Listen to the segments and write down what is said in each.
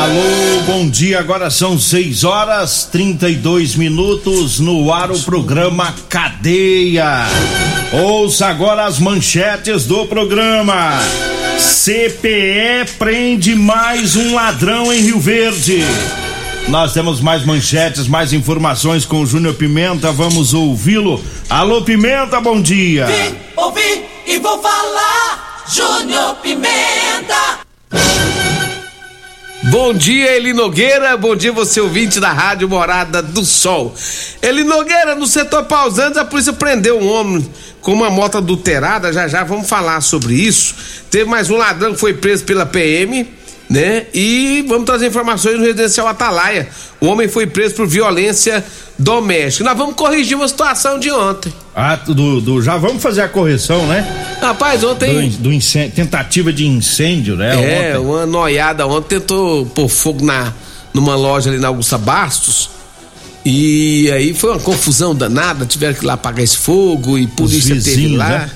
Alô, bom dia. Agora são 6 horas 32 minutos no ar o programa Cadeia. Ouça agora as manchetes do programa. CPE prende mais um ladrão em Rio Verde. Nós temos mais manchetes, mais informações com o Júnior Pimenta. Vamos ouvi-lo. Alô, Pimenta, bom dia. Vim, ouvi e vou falar. Júnior Pimenta. Bom dia, Eli Nogueira. Bom dia, você ouvinte da Rádio Morada do Sol. Eli Nogueira, no setor pausantes, a polícia prendeu um homem com uma moto adulterada. Já já vamos falar sobre isso. Teve mais um ladrão que foi preso pela PM, né? E vamos trazer informações no residencial Atalaia. O homem foi preso por violência doméstica. Nós vamos corrigir uma situação de ontem. Ah, do, do- já vamos fazer a correção, né? Rapaz, ontem. Do, do incêndio, tentativa de incêndio, né? É, ontem. uma noiada ontem tentou pôr fogo na, numa loja ali na Augusta Bastos. E aí foi uma confusão danada, tiveram que ir lá apagar esse fogo e polícia teve vizinhos, lá. né?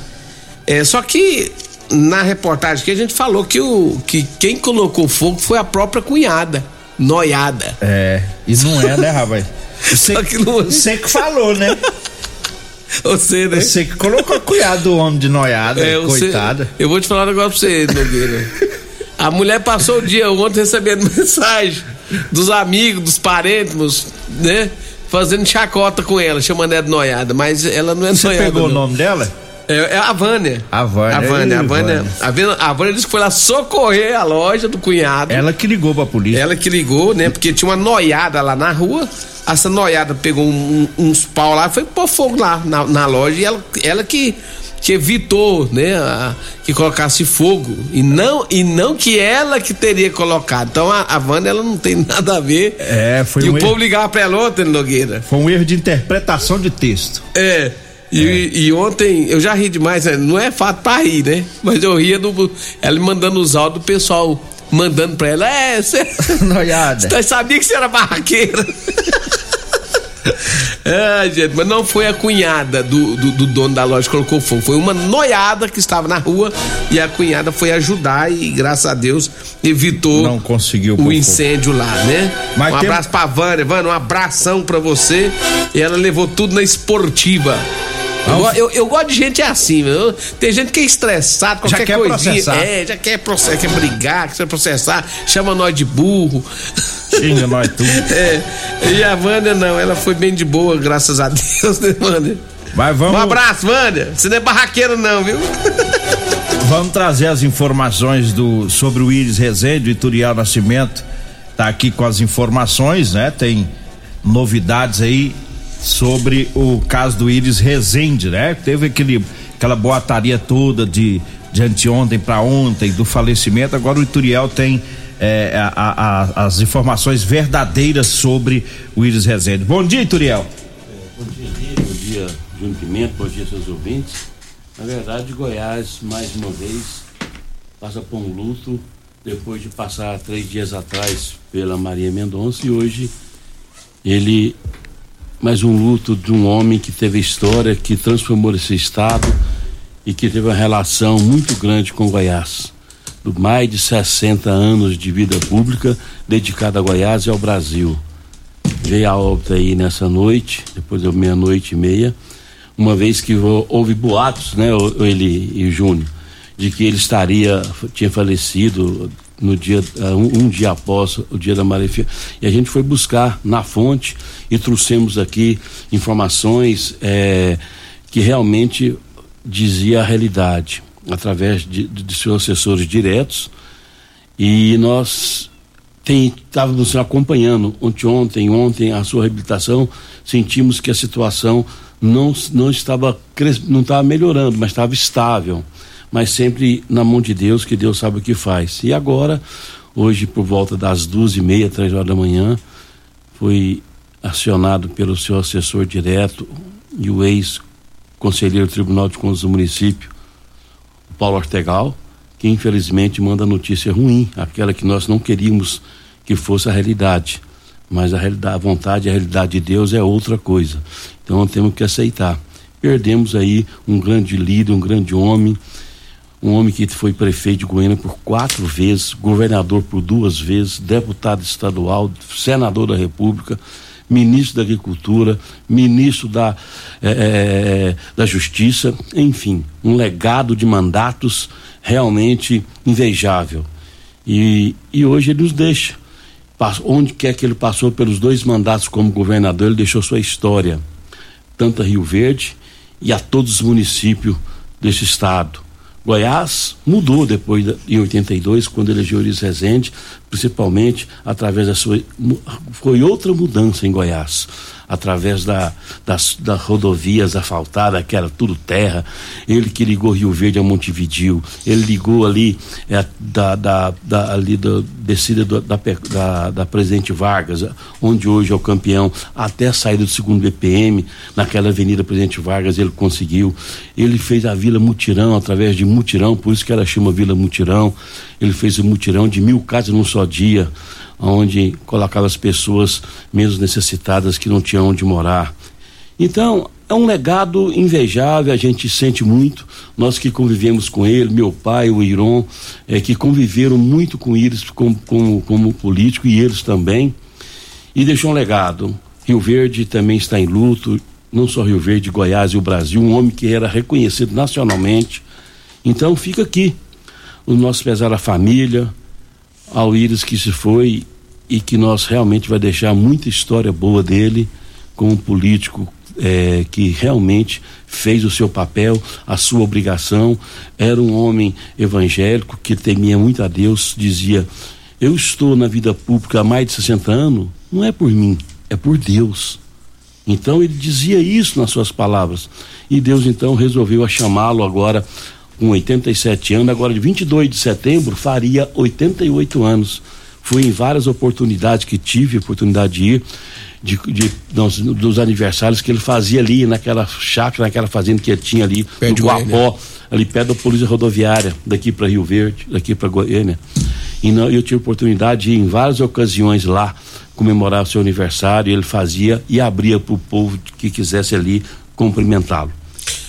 É, só que na reportagem que a gente falou que, o, que quem colocou fogo foi a própria cunhada, noiada. É, e não é, né, rapaz? Você, Só que não- você que falou, né? Você, né? Você que colocou cuidado do homem de noiada, É, você- coitada. eu vou te falar um negócio pra você, Nogueira. A mulher passou o dia ontem recebendo mensagem dos amigos, dos parentes, né? Fazendo chacota com ela, chamando ela de noiada, mas ela não é Você noiada. pegou o não. nome dela? É, é a Vânia. A Vânia, A Vânia, a Vânia. Vânia. A Vânia, a Vânia disse que foi lá socorrer a loja do cunhado. Ela que ligou pra polícia. Ela que ligou, né? Porque tinha uma noiada lá na rua. Essa noiada pegou um- um- uns pau lá, foi pôr fogo lá na, na loja e ela, ela que, que evitou, né? a- que colocasse fogo. E não, e não que ela que teria colocado. Então a, a Wanda, ela não tem nada a ver. É, foi e um o erro. povo ligava pra ela ontem, Nogueira. Foi um erro de interpretação de texto. É. E, e ontem eu já ri demais, né? não é fato pra rir, né? Mas eu ria do. Ela mandando os áudios do pessoal mandando pra ela. É, você. Noiada. Você sabia que você era barraqueira? É, gente, mas não foi a cunhada do, do, do dono da loja que colocou fogo. Foi uma noiada que estava na rua e a cunhada foi ajudar e, graças a Deus, evitou Não conseguiu o fogo. incêndio lá, né? Mas um tem- abraço pra Vânia. Vânia, um abração pra você. E ela levou tudo na esportiva. Eu, eu, eu gosto de gente assim, meu. Tem gente que é estressado, Já qualquer quer coisinha. processar. É, já quer, processar, quer brigar, quer processar, chama nós de burro. Xinga nós tudo. É, e a Vânia não, ela foi bem de boa, graças a Deus, né, Vânia? Mas vamos, Um abraço, Vânia. Você não é barraqueiro, não, viu? vamos trazer as informações do, sobre o Iris Rezende, o Ituriel Nascimento. Tá aqui com as informações, né? Tem novidades aí sobre o caso do Iris Rezende, né? Teve aquele, aquela boataria toda de, de anteontem para ontem do falecimento. Agora o Ituriel tem é, a- a- a- as informações verdadeiras sobre o Iris Rezende. Bom dia, Ituriel. Bom dia, bom dia, Júnior Pimenta, bom dia, seus ouvintes. Na verdade, Goiás, mais uma vez, passa por um luto depois de passar três dias atrás pela Maria Mendonça e hoje ele mais um luto de um homem que teve história, que transformou esse estado e que teve uma relação muito grande com Goiás. Mais de 60 anos de vida pública dedicada a Goiás e ao Brasil. Veio a óbito aí nessa noite, depois da meia-noite e meia, uma vez que hou- houve boatos, né, ele e o Júnior, de que ele estaria, tinha falecido no dia um, um, dia após o dia da Marefia e a gente foi buscar na fonte e trouxemos aqui informações é, que realmente dizia a realidade através de, de seus assessores diretos. E nós estávamos acompanhando ontem, ontem, ontem a sua reabilitação, sentimos que a situação não, não estava não estava melhorando, mas estava estável, mas sempre na mão de Deus, que Deus sabe o que faz. E agora, hoje por volta das duas e meia, três horas da manhã, foi acionado pelo seu assessor direto e o ex-conselheiro do Tribunal de Contas do município, Paulo Ortegal, que infelizmente manda notícia ruim, aquela que nós não queríamos que fosse a realidade. Mas a realidade, a vontade, a realidade de Deus é outra coisa. Então temos que aceitar. Perdemos aí um grande líder, um grande homem, um homem que foi prefeito de Goiânia por quatro vezes, governador por duas vezes, deputado estadual, senador da República, ministro da Agricultura, ministro da, é, da Justiça, enfim, um legado de mandatos realmente invejável. E, e hoje ele nos deixa. Onde quer que ele passou pelos dois mandatos como governador, ele deixou sua história, tanto a Rio Verde e a todos os municípios desse estado. Goiás mudou depois de, em 82, quando elegeu Ulisses Rezende, principalmente através da sua. Foi outra mudança em Goiás através da, das, das rodovias asfaltadas, que era tudo terra. Ele que ligou Rio Verde a Montevidil, ele ligou ali é, da, da, da, ali da descida do, da, da, da Presidente Vargas, onde hoje é o campeão, até a saída do segundo BPM, naquela Avenida Presidente Vargas, ele conseguiu. Ele fez a Vila Mutirão através de Mutirão, por isso que ela chama Vila Mutirão. Ele fez o mutirão de mil casas num só dia onde colocava as pessoas menos necessitadas que não tinham onde morar. Então, é um legado invejável, a gente sente muito, nós que convivemos com ele, meu pai, o Iron, é, que conviveram muito com eles como, como, como político e eles também, e deixou um legado. Rio Verde também está em luto, não só Rio Verde, Goiás e o Brasil, um homem que era reconhecido nacionalmente. Então fica aqui o nosso pesar à família, ao Íris que se foi e que nós realmente vai deixar muita história boa dele como político é, que realmente fez o seu papel, a sua obrigação. Era um homem evangélico que temia muito a Deus, dizia: Eu estou na vida pública há mais de 60 anos, não é por mim, é por Deus. Então ele dizia isso nas suas palavras. E Deus então resolveu chamá-lo agora com 87 anos, agora de 22 de setembro faria 88 anos. Fui em várias oportunidades que tive oportunidade de ir, de, de dos, dos, aniversários que ele fazia ali naquela chácara, naquela fazenda que ele tinha ali perto no Guapó, ali perto da polícia rodoviária, daqui para Rio Verde, daqui para Goiânia. E não, eu tive oportunidade de ir em várias ocasiões lá comemorar o seu aniversário, ele fazia e abria para o povo que quisesse ali cumprimentá-lo.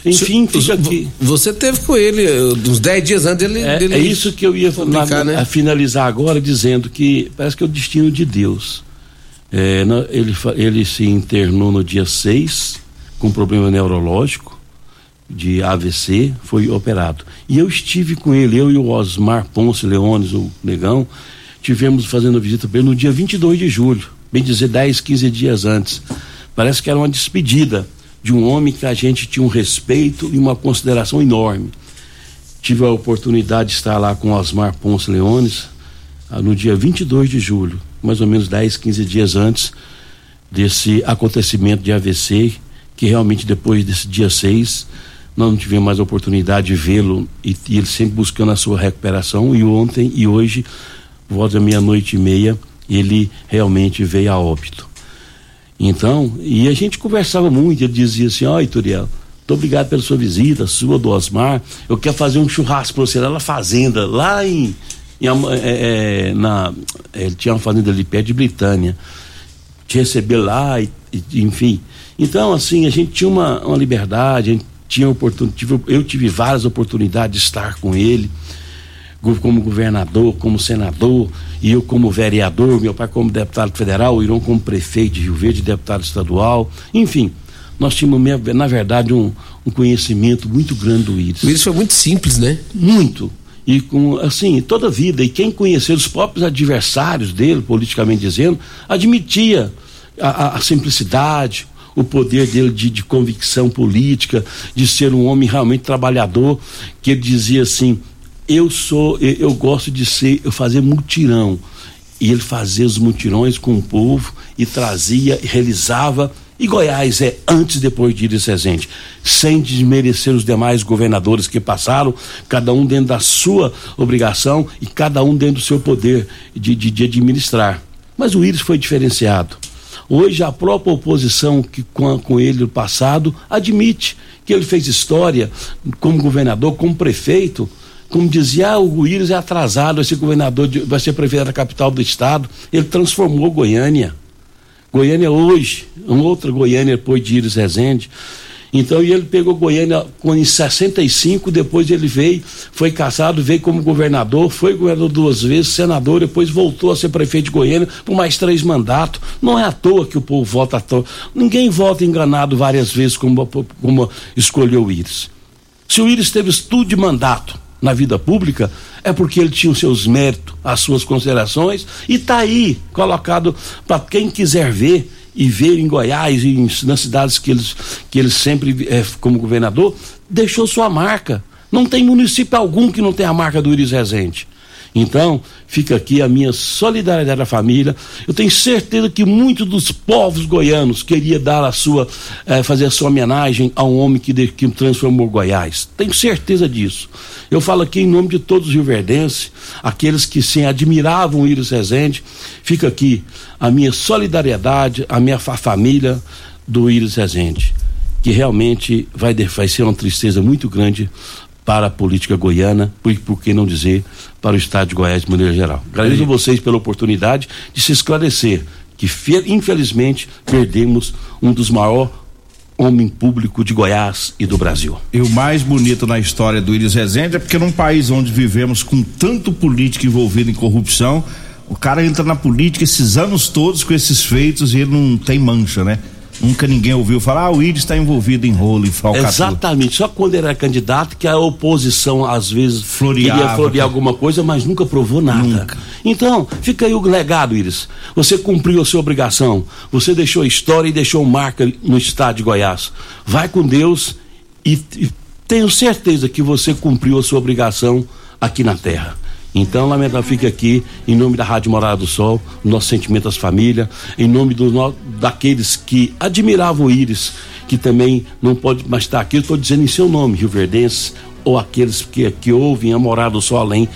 Enfim, fica aqui. Você teve com ele eh, uns 10 dias antes dele. É, dele é isso que eu ia na, né? finalizar agora, dizendo que parece que é o destino de Deus. É, ele, ele se internou no dia 6 com problema neurológico de AVC, foi operado. E eu estive com ele, eu e o Osmar Ponce Leones, o negão, tivemos fazendo visita para ele no dia 22 de julho, bem dizer 10, 15 dias antes. Parece que era uma despedida de um homem que a gente tinha um respeito e uma consideração enorme. Tive a oportunidade de estar lá com Osmar Ponce Leones ah, no dia 22 de julho, mais ou menos 10, 15 dias antes desse acontecimento de AVC, que realmente depois desse dia 6 nós não tivemos mais a oportunidade de vê-lo e, e, ele sempre buscando a sua recuperação e ontem e hoje, volta meia-noite e meia, ele realmente veio a óbito. Então, e a gente conversava muito, ele dizia assim, ó, oh, Ituriel, muito obrigado pela sua visita, sua do Osmar, eu quero fazer um churrasco para você lá na fazenda, lá em, em é, é, na, ele tinha uma fazenda ali perto de Britânia, te receber lá, e, e, enfim. Então, assim, a gente tinha uma, uma liberdade, a gente tinha oportunidade, eu tive várias oportunidades de estar com ele, como governador, como senador, e eu como vereador, meu pai como deputado federal, o Irão como prefeito de Rio Verde, deputado estadual, enfim, nós tínhamos, na verdade, um, um conhecimento muito grande do Íris. O Íris foi muito simples, né? Muito. E com, assim, toda a vida. E quem conheceu os próprios adversários dele, politicamente dizendo, admitia a, a, a simplicidade, o poder dele de, de, convicção política, de ser um homem realmente trabalhador, que ele dizia assim: eu sou, eu, eu gosto de ser, eu fazer mutirão. E ele fazia os mutirões com o povo e trazia, realizava e Goiás é antes e depois de Iris Rezende, sem desmerecer os demais governadores que passaram, cada um dentro da sua obrigação e cada um dentro do seu poder de, de, de administrar. Mas o Iris foi diferenciado. Hoje a própria oposição que com, com ele no passado admite que ele fez história como governador, como prefeito, como dizia, ah, o Iris é atrasado, esse governador de, vai ser prefeito da capital do estado. Ele transformou Goiânia. Goiânia hoje, uma outra Goiânia depois de Iris Rezende. Então, e ele pegou Goiânia em 65, depois ele veio, foi caçado, veio como governador, foi governador duas vezes, senador, depois voltou a ser prefeito de Goiânia por mais três mandatos. Não é à toa que o povo vota à toa. Ninguém vota enganado várias vezes como, como escolheu o Íris. Se o Íris teve estudo de mandato na vida pública, é porque ele tinha os seus méritos, as suas considerações, e está aí colocado para quem quiser ver e ver em Goiás e em, nas cidades que eles, que ele sempre, é, como governador, deixou sua marca. Não tem município algum que não tenha a marca do Iris Rezende. Então, fica aqui a minha solidariedade à família. Eu tenho certeza que muitos dos povos goianos queria dar a sua, eh, fazer a sua homenagem a um homem que, de, que transformou Goiás. Tenho certeza disso. Eu falo aqui em nome de todos os rioverdenses, aqueles que sim admiravam Iris Rezende. Fica aqui a minha solidariedade, a minha família do Iris Rezende, que realmente vai, vai ser uma tristeza muito grande para a política goiana, por, por que não dizer para o estado de Goiás de maneira geral. Agradeço a vocês pela oportunidade de se esclarecer que infelizmente perdemos um dos maiores homem público de Goiás e do Brasil. E o mais bonito na história do Iris Rezende é porque num país onde vivemos com tanto político envolvido em corrupção, o cara entra na política esses anos todos com esses feitos e ele não tem mancha, né? Nunca ninguém ouviu falar, ah, o Íris está envolvido em rolo, em falcatrua. Exatamente, só quando ele era candidato que a oposição às vezes Floreava, queria florear alguma coisa, mas nunca provou nada. Nunca. Então, fica aí o legado, Íris. Você cumpriu a sua obrigação, você deixou história e deixou marca no estado de Goiás. Vai com Deus e, e tenho certeza que você cumpriu a sua obrigação aqui na terra. Então, lamentável, fica aqui, em nome da Rádio Morada do Sol, nosso sentimento às famílias, em nome do, daqueles que admiravam o Íris, que também não pode mais estar aqui, eu estou dizendo em seu nome, Rio Verdense, ou aqueles que, que ouvem a Morada do Sol além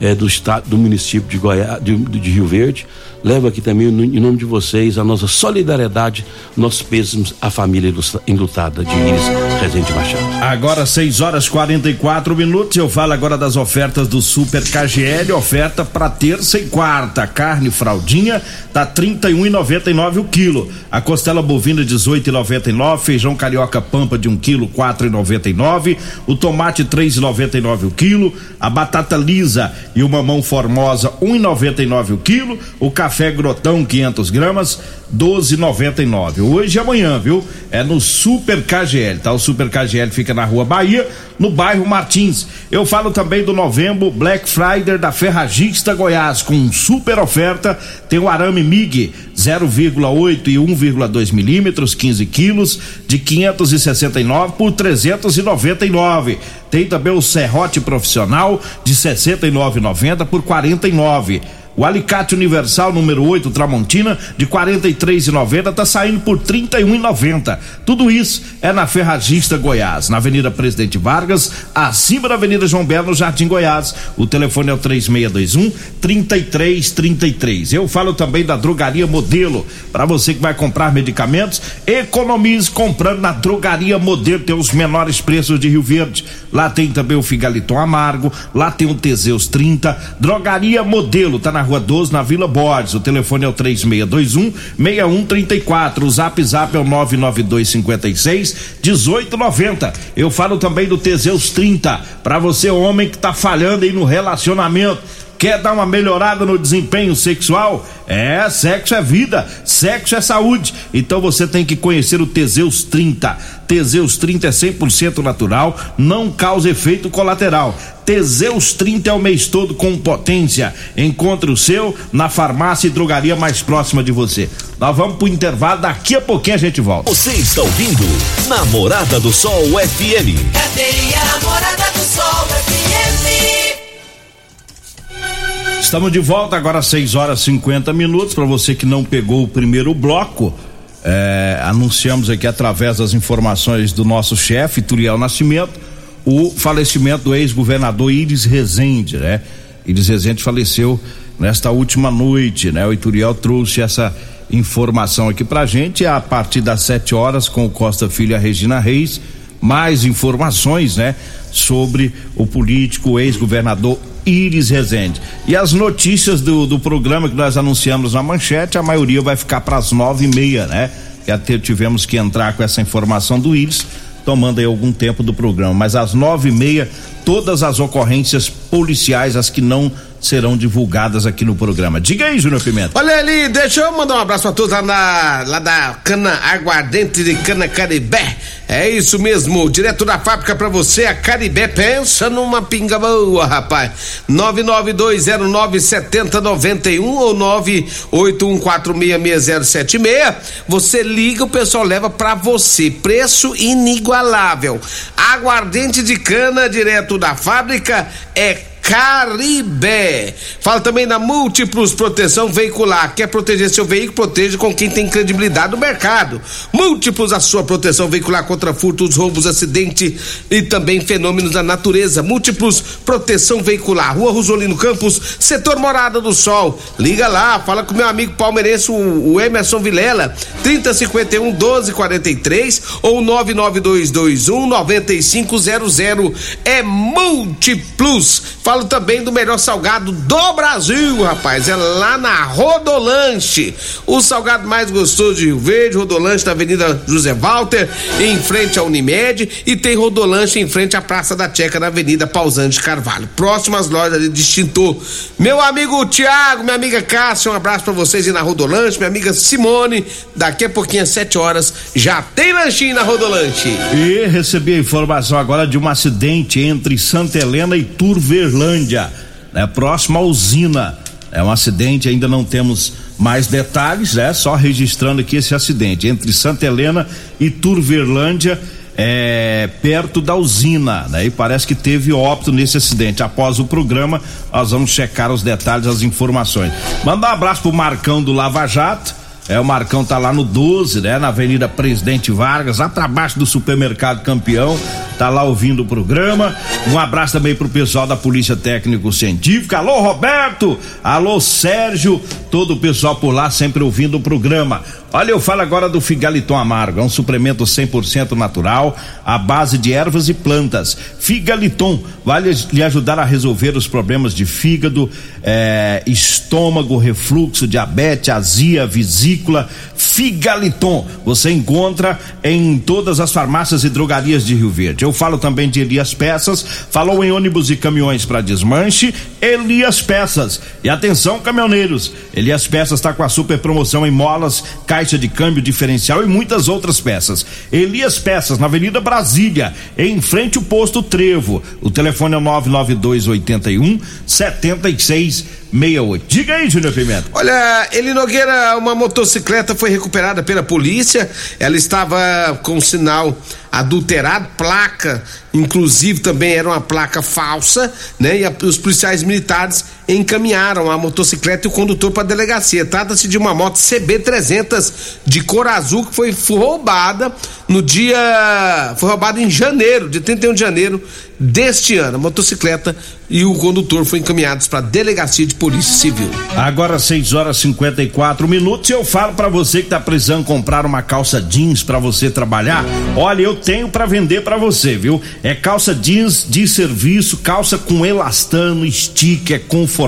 é, do estado, do município de, Goiás, de, de Rio Verde. Levo aqui também, em nome de vocês, a nossa solidariedade, nossos pêsames à família enlutada de Iris Rezende Machado. Agora, 6 horas 44 minutos. Eu falo agora das ofertas do Super KGL. Oferta para terça e quarta. Carne fraldinha tá 31,99 o quilo. A costela bovina 18,99. Feijão carioca pampa de 1 um quilo 4,99. O tomate 3,99 o quilo. A batata lisa e o mamão formosa 1,99 o quilo. O café grotão 500 gramas 12,99. Hoje e amanhã, viu? É no Super KGL, tá? O Super KGL fica na Rua Bahia, no bairro Martins. Eu falo também do novembro Black Friday da Ferragista Goiás com super oferta. Tem o arame MIG 0,8 e 1,2 milímetros, 15 quilos, de 569 por 399. Tem também o serrote profissional de 69,90 por 49. O alicate universal número 8 Tramontina de 43,90 tá saindo por 31,90. Tudo isso é na Ferragista Goiás, na Avenida Presidente Vargas, acima da Avenida João Belo, no Jardim Goiás. O telefone é o 3621 3333. Eu falo também da Drogaria Modelo. Para você que vai comprar medicamentos, economize comprando na Drogaria Modelo, tem os menores preços de Rio Verde. Lá tem também o Figaliton Amargo, lá tem o Teseus 30. Drogaria Modelo, tá na na rua 12, na Vila Borges. O telefone é o 3621 6134. O zap zap é o 99256 1890. Eu falo também do Teseus 30. Para você, homem que tá falhando aí no relacionamento Quer dar uma melhorada no desempenho sexual? É, sexo é vida, sexo é saúde. Então você tem que conhecer o Teseus 30. Teseus 30 é 100% natural, não causa efeito colateral. Teseus 30 é o mês todo com potência. Encontre o seu na farmácia e drogaria mais próxima de você. Nós vamos pro intervalo, daqui a pouquinho a gente volta. Você está ouvindo Namorada do Sol FM. Cadeia Namorada do Sol FM. Estamos de volta agora às 6 horas 50 minutos. Para você que não pegou o primeiro bloco, é, anunciamos aqui através das informações do nosso chefe, Turiel Nascimento, o falecimento do ex-governador Iris Rezende, né? Iris Rezende faleceu nesta última noite, né? O Ituriel trouxe essa informação aqui pra gente a partir das 7 horas com o Costa Filho e a Regina Reis. Mais informações, né? Sobre o político ex-governador Iris Rezende. E as notícias do, do programa que nós anunciamos na manchete, a maioria vai ficar para as nove e meia, né? Que até tivemos que entrar com essa informação do Iris, tomando aí algum tempo do programa. Mas às nove e meia, todas as ocorrências policiais, as que não serão divulgadas aqui no programa. Diga aí, Júnior Pimenta. Olha ali, deixa eu mandar um abraço pra todos lá, na, lá da cana aguardente de cana Caribé. É isso mesmo, direto da fábrica pra você, a Caribé pensa numa pinga boa, rapaz. 992097091 ou 981466076. Você liga, o pessoal leva pra você. Preço inigualável. Aguardente de cana direto da fábrica é Caribé. Fala também da Múltiplos Proteção Veicular. Quer proteger seu veículo? Proteja com quem tem credibilidade no mercado. Múltiplos, a sua proteção veicular contra furtos, roubos, acidente e também fenômenos da natureza. Múltiplos Proteção Veicular. Rua Rosolino Campos, setor Morada do Sol. Liga lá, fala com meu amigo palmeirense, o, Emerson Vilela. 3051 1243 ou 99221 9500. É Múltiplos. Falo também do melhor salgado do Brasil, rapaz. É lá na Rodolanche. O salgado mais gostoso de Rio Verde, Rodolanche da Avenida José Walter, em frente à Unimed. E tem Rodolanche em frente à Praça da Checa, na Avenida Pausante Carvalho. Próximas lojas de extintor. Meu amigo Tiago, minha amiga Cássia, um abraço pra vocês aí na Rodolanche. Minha amiga Simone, daqui a pouquinho às 7 horas, já tem lanchinho na Rodolanche. E recebi a informação agora de um acidente entre Santa Helena e Turverlândia, né? Próximo à usina. É um acidente, ainda não temos mais detalhes, né? Só registrando aqui esse acidente entre Santa Helena e Turverlândia, é, perto da usina, né? E parece que teve óbito nesse acidente. Após o programa, nós vamos checar os detalhes, as informações. Manda um abraço pro Marcão do Lava Jato. É, o Marcão tá lá no 12, né? Na Avenida Presidente Vargas, lá pra baixo do supermercado Campeão. Tá lá ouvindo o programa. Um abraço também pro pessoal da Polícia Técnico Científica. Alô, Roberto! Alô, Sérgio! Todo o pessoal por lá sempre ouvindo o programa. Olha, eu falo agora do Figaliton Amargo, é um suplemento 100% natural, à base de ervas e plantas. Figaliton vai lhe ajudar a resolver os problemas de fígado, eh, estômago, refluxo, diabetes, azia, vesícula. Figaliton você encontra em todas as farmácias e drogarias de Rio Verde. Eu falo também de Elias Peças, falou em ônibus e caminhões para desmanche, Elias Peças. E atenção, caminhoneiros, Elias Peças está com a super promoção em molas, caixa de câmbio diferencial e muitas outras peças. Elias Peças, na Avenida Brasília, em frente ao posto Trevo. O telefone é 99281 7668. Diga aí, Júnior Pimenta. Olha, Eli Nogueira, uma motocicleta foi recuperada pela polícia. Ela estava com sinal adulterado, placa, inclusive também era uma placa falsa, né? E a, os policiais militares encaminharam a motocicleta e o condutor para a delegacia. Trata-se de uma moto CB300 de cor azul que foi roubada no dia. Foi roubada em janeiro, de 31 de janeiro deste ano. A motocicleta e o condutor foram encaminhados para a delegacia de polícia civil. Agora 6 horas 54 minutos. Eu falo para você que tá precisando comprar uma calça jeans para você trabalhar. Olha, eu tenho para vender para você, viu? É calça jeans de serviço, calça com elastano, stick, é confortável,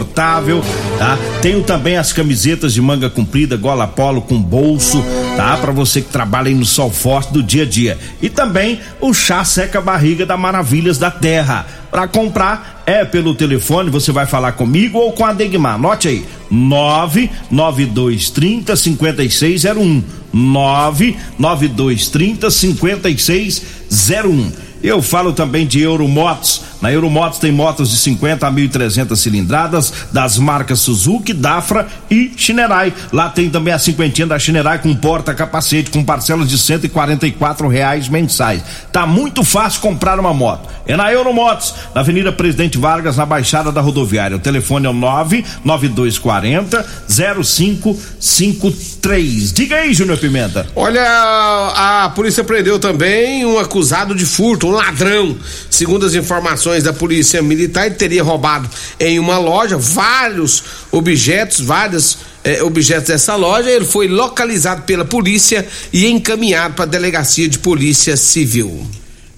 tá? Tenho também as camisetas de manga comprida, gola polo com bolso, tá? Para você que trabalha aí no sol forte do dia a dia. E também o chá seca barriga da Maravilhas da Terra Para comprar é pelo telefone, você vai falar comigo ou com a Degmar. Anote aí: 99230 5601. 99230 5601. Eu falo também de Euromotos. Na Euromotos tem motos de 50 a 1.300 cilindradas das marcas Suzuki, Dafra e Shinerai. Lá tem também a cinquentinha da Shinerai com porta-capacete com parcelas de 144 reais mensais. Tá muito fácil comprar uma moto. É na Euromotos, na Avenida Presidente Vargas, na Baixada da Rodoviária. O telefone é o 99240 0553. Diga aí, Júnior Pimenta. Olha, a polícia prendeu também um acusado de furto, um ladrão. Segundo as informações da polícia militar, ele teria roubado em uma loja vários objetos, vários eh, objetos dessa loja. Ele foi localizado pela polícia e encaminhado para a delegacia de polícia civil.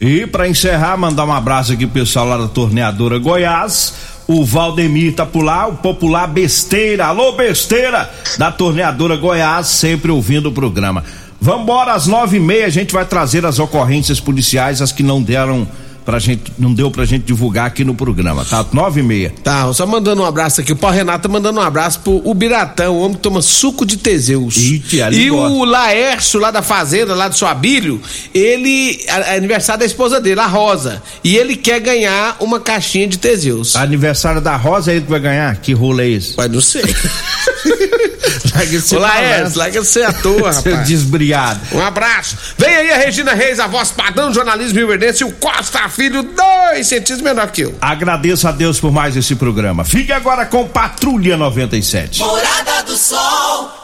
E para encerrar, mandar um abraço aqui pro pessoal lá da torneadora Goiás. O Valdemir tá por lá, o popular besteira, alô besteira da torneadora Goiás, sempre ouvindo o programa. Vambora às nove e meia, a gente vai trazer as ocorrências policiais, as que não deram pra gente, não deu pra gente divulgar aqui no programa, tá? Nove e meia. Tá, só mandando um abraço aqui. O Paulo Renato tá mandando um abraço pro Ubiratão, o homem que toma suco de Teseus. Ali e gosta. o Laércio, lá da fazenda, lá do Suabilho, ele. É aniversário da esposa dele, a Rosa. E ele quer ganhar uma caixinha de Teseus. Aniversário da Rosa é ele que vai ganhar? Que rolo é esse? Mas não sei. Larga esse Ô, Laércio, larga ser à toa, Seu rapaz. desbriado. Um abraço. Vem aí a Regina Reis, a voz padrão do jornalismo rio-verdense e o Costa Filho, dois centímetros menor que eu. Agradeço a Deus por mais esse programa. Fique agora com Patrulha 97. Morada do Sol.